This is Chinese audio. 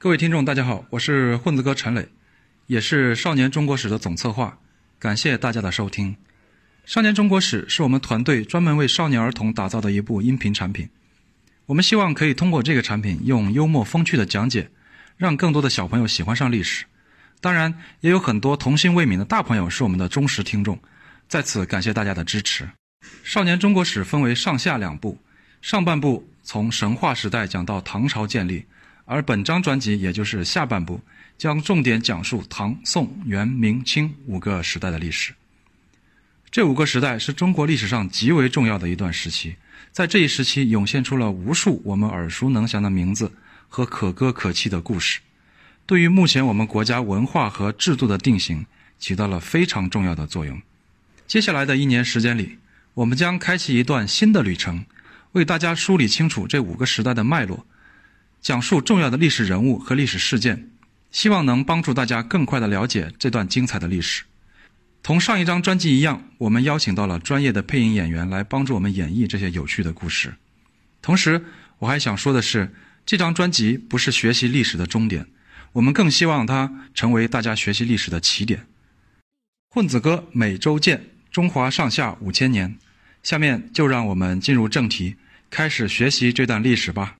各位听众，大家好，我是混子哥陈磊，也是《少年中国史》的总策划。感谢大家的收听。《少年中国史》是我们团队专门为少年儿童打造的一部音频产品。我们希望可以通过这个产品，用幽默风趣的讲解，让更多的小朋友喜欢上历史。当然，也有很多童心未泯的大朋友是我们的忠实听众。在此感谢大家的支持。《少年中国史》分为上下两部，上半部从神话时代讲到唐朝建立，而本张专辑也就是下半部，将重点讲述唐、宋、元、明、清五个时代的历史。这五个时代是中国历史上极为重要的一段时期，在这一时期涌现出了无数我们耳熟能详的名字和可歌可泣的故事，对于目前我们国家文化和制度的定型起到了非常重要的作用。接下来的一年时间里，我们将开启一段新的旅程，为大家梳理清楚这五个时代的脉络，讲述重要的历史人物和历史事件，希望能帮助大家更快地了解这段精彩的历史。同上一张专辑一样，我们邀请到了专业的配音演员来帮助我们演绎这些有趣的故事。同时，我还想说的是，这张专辑不是学习历史的终点，我们更希望它成为大家学习历史的起点。混子哥每周见。中华上下五千年，下面就让我们进入正题，开始学习这段历史吧。